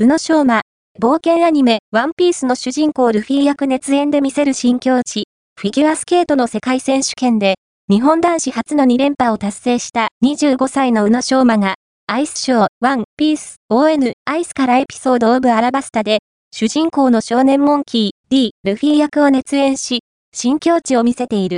宇野昌磨、冒険アニメ、ワンピースの主人公ルフィ役熱演で見せる新境地、フィギュアスケートの世界選手権で、日本男子初の2連覇を達成した25歳の宇野昌磨が、アイスショー、ワン、ピース、ON、アイスからエピソードオブアラバスタで、主人公の少年モンキー、D、ルフィ役を熱演し、新境地を見せている。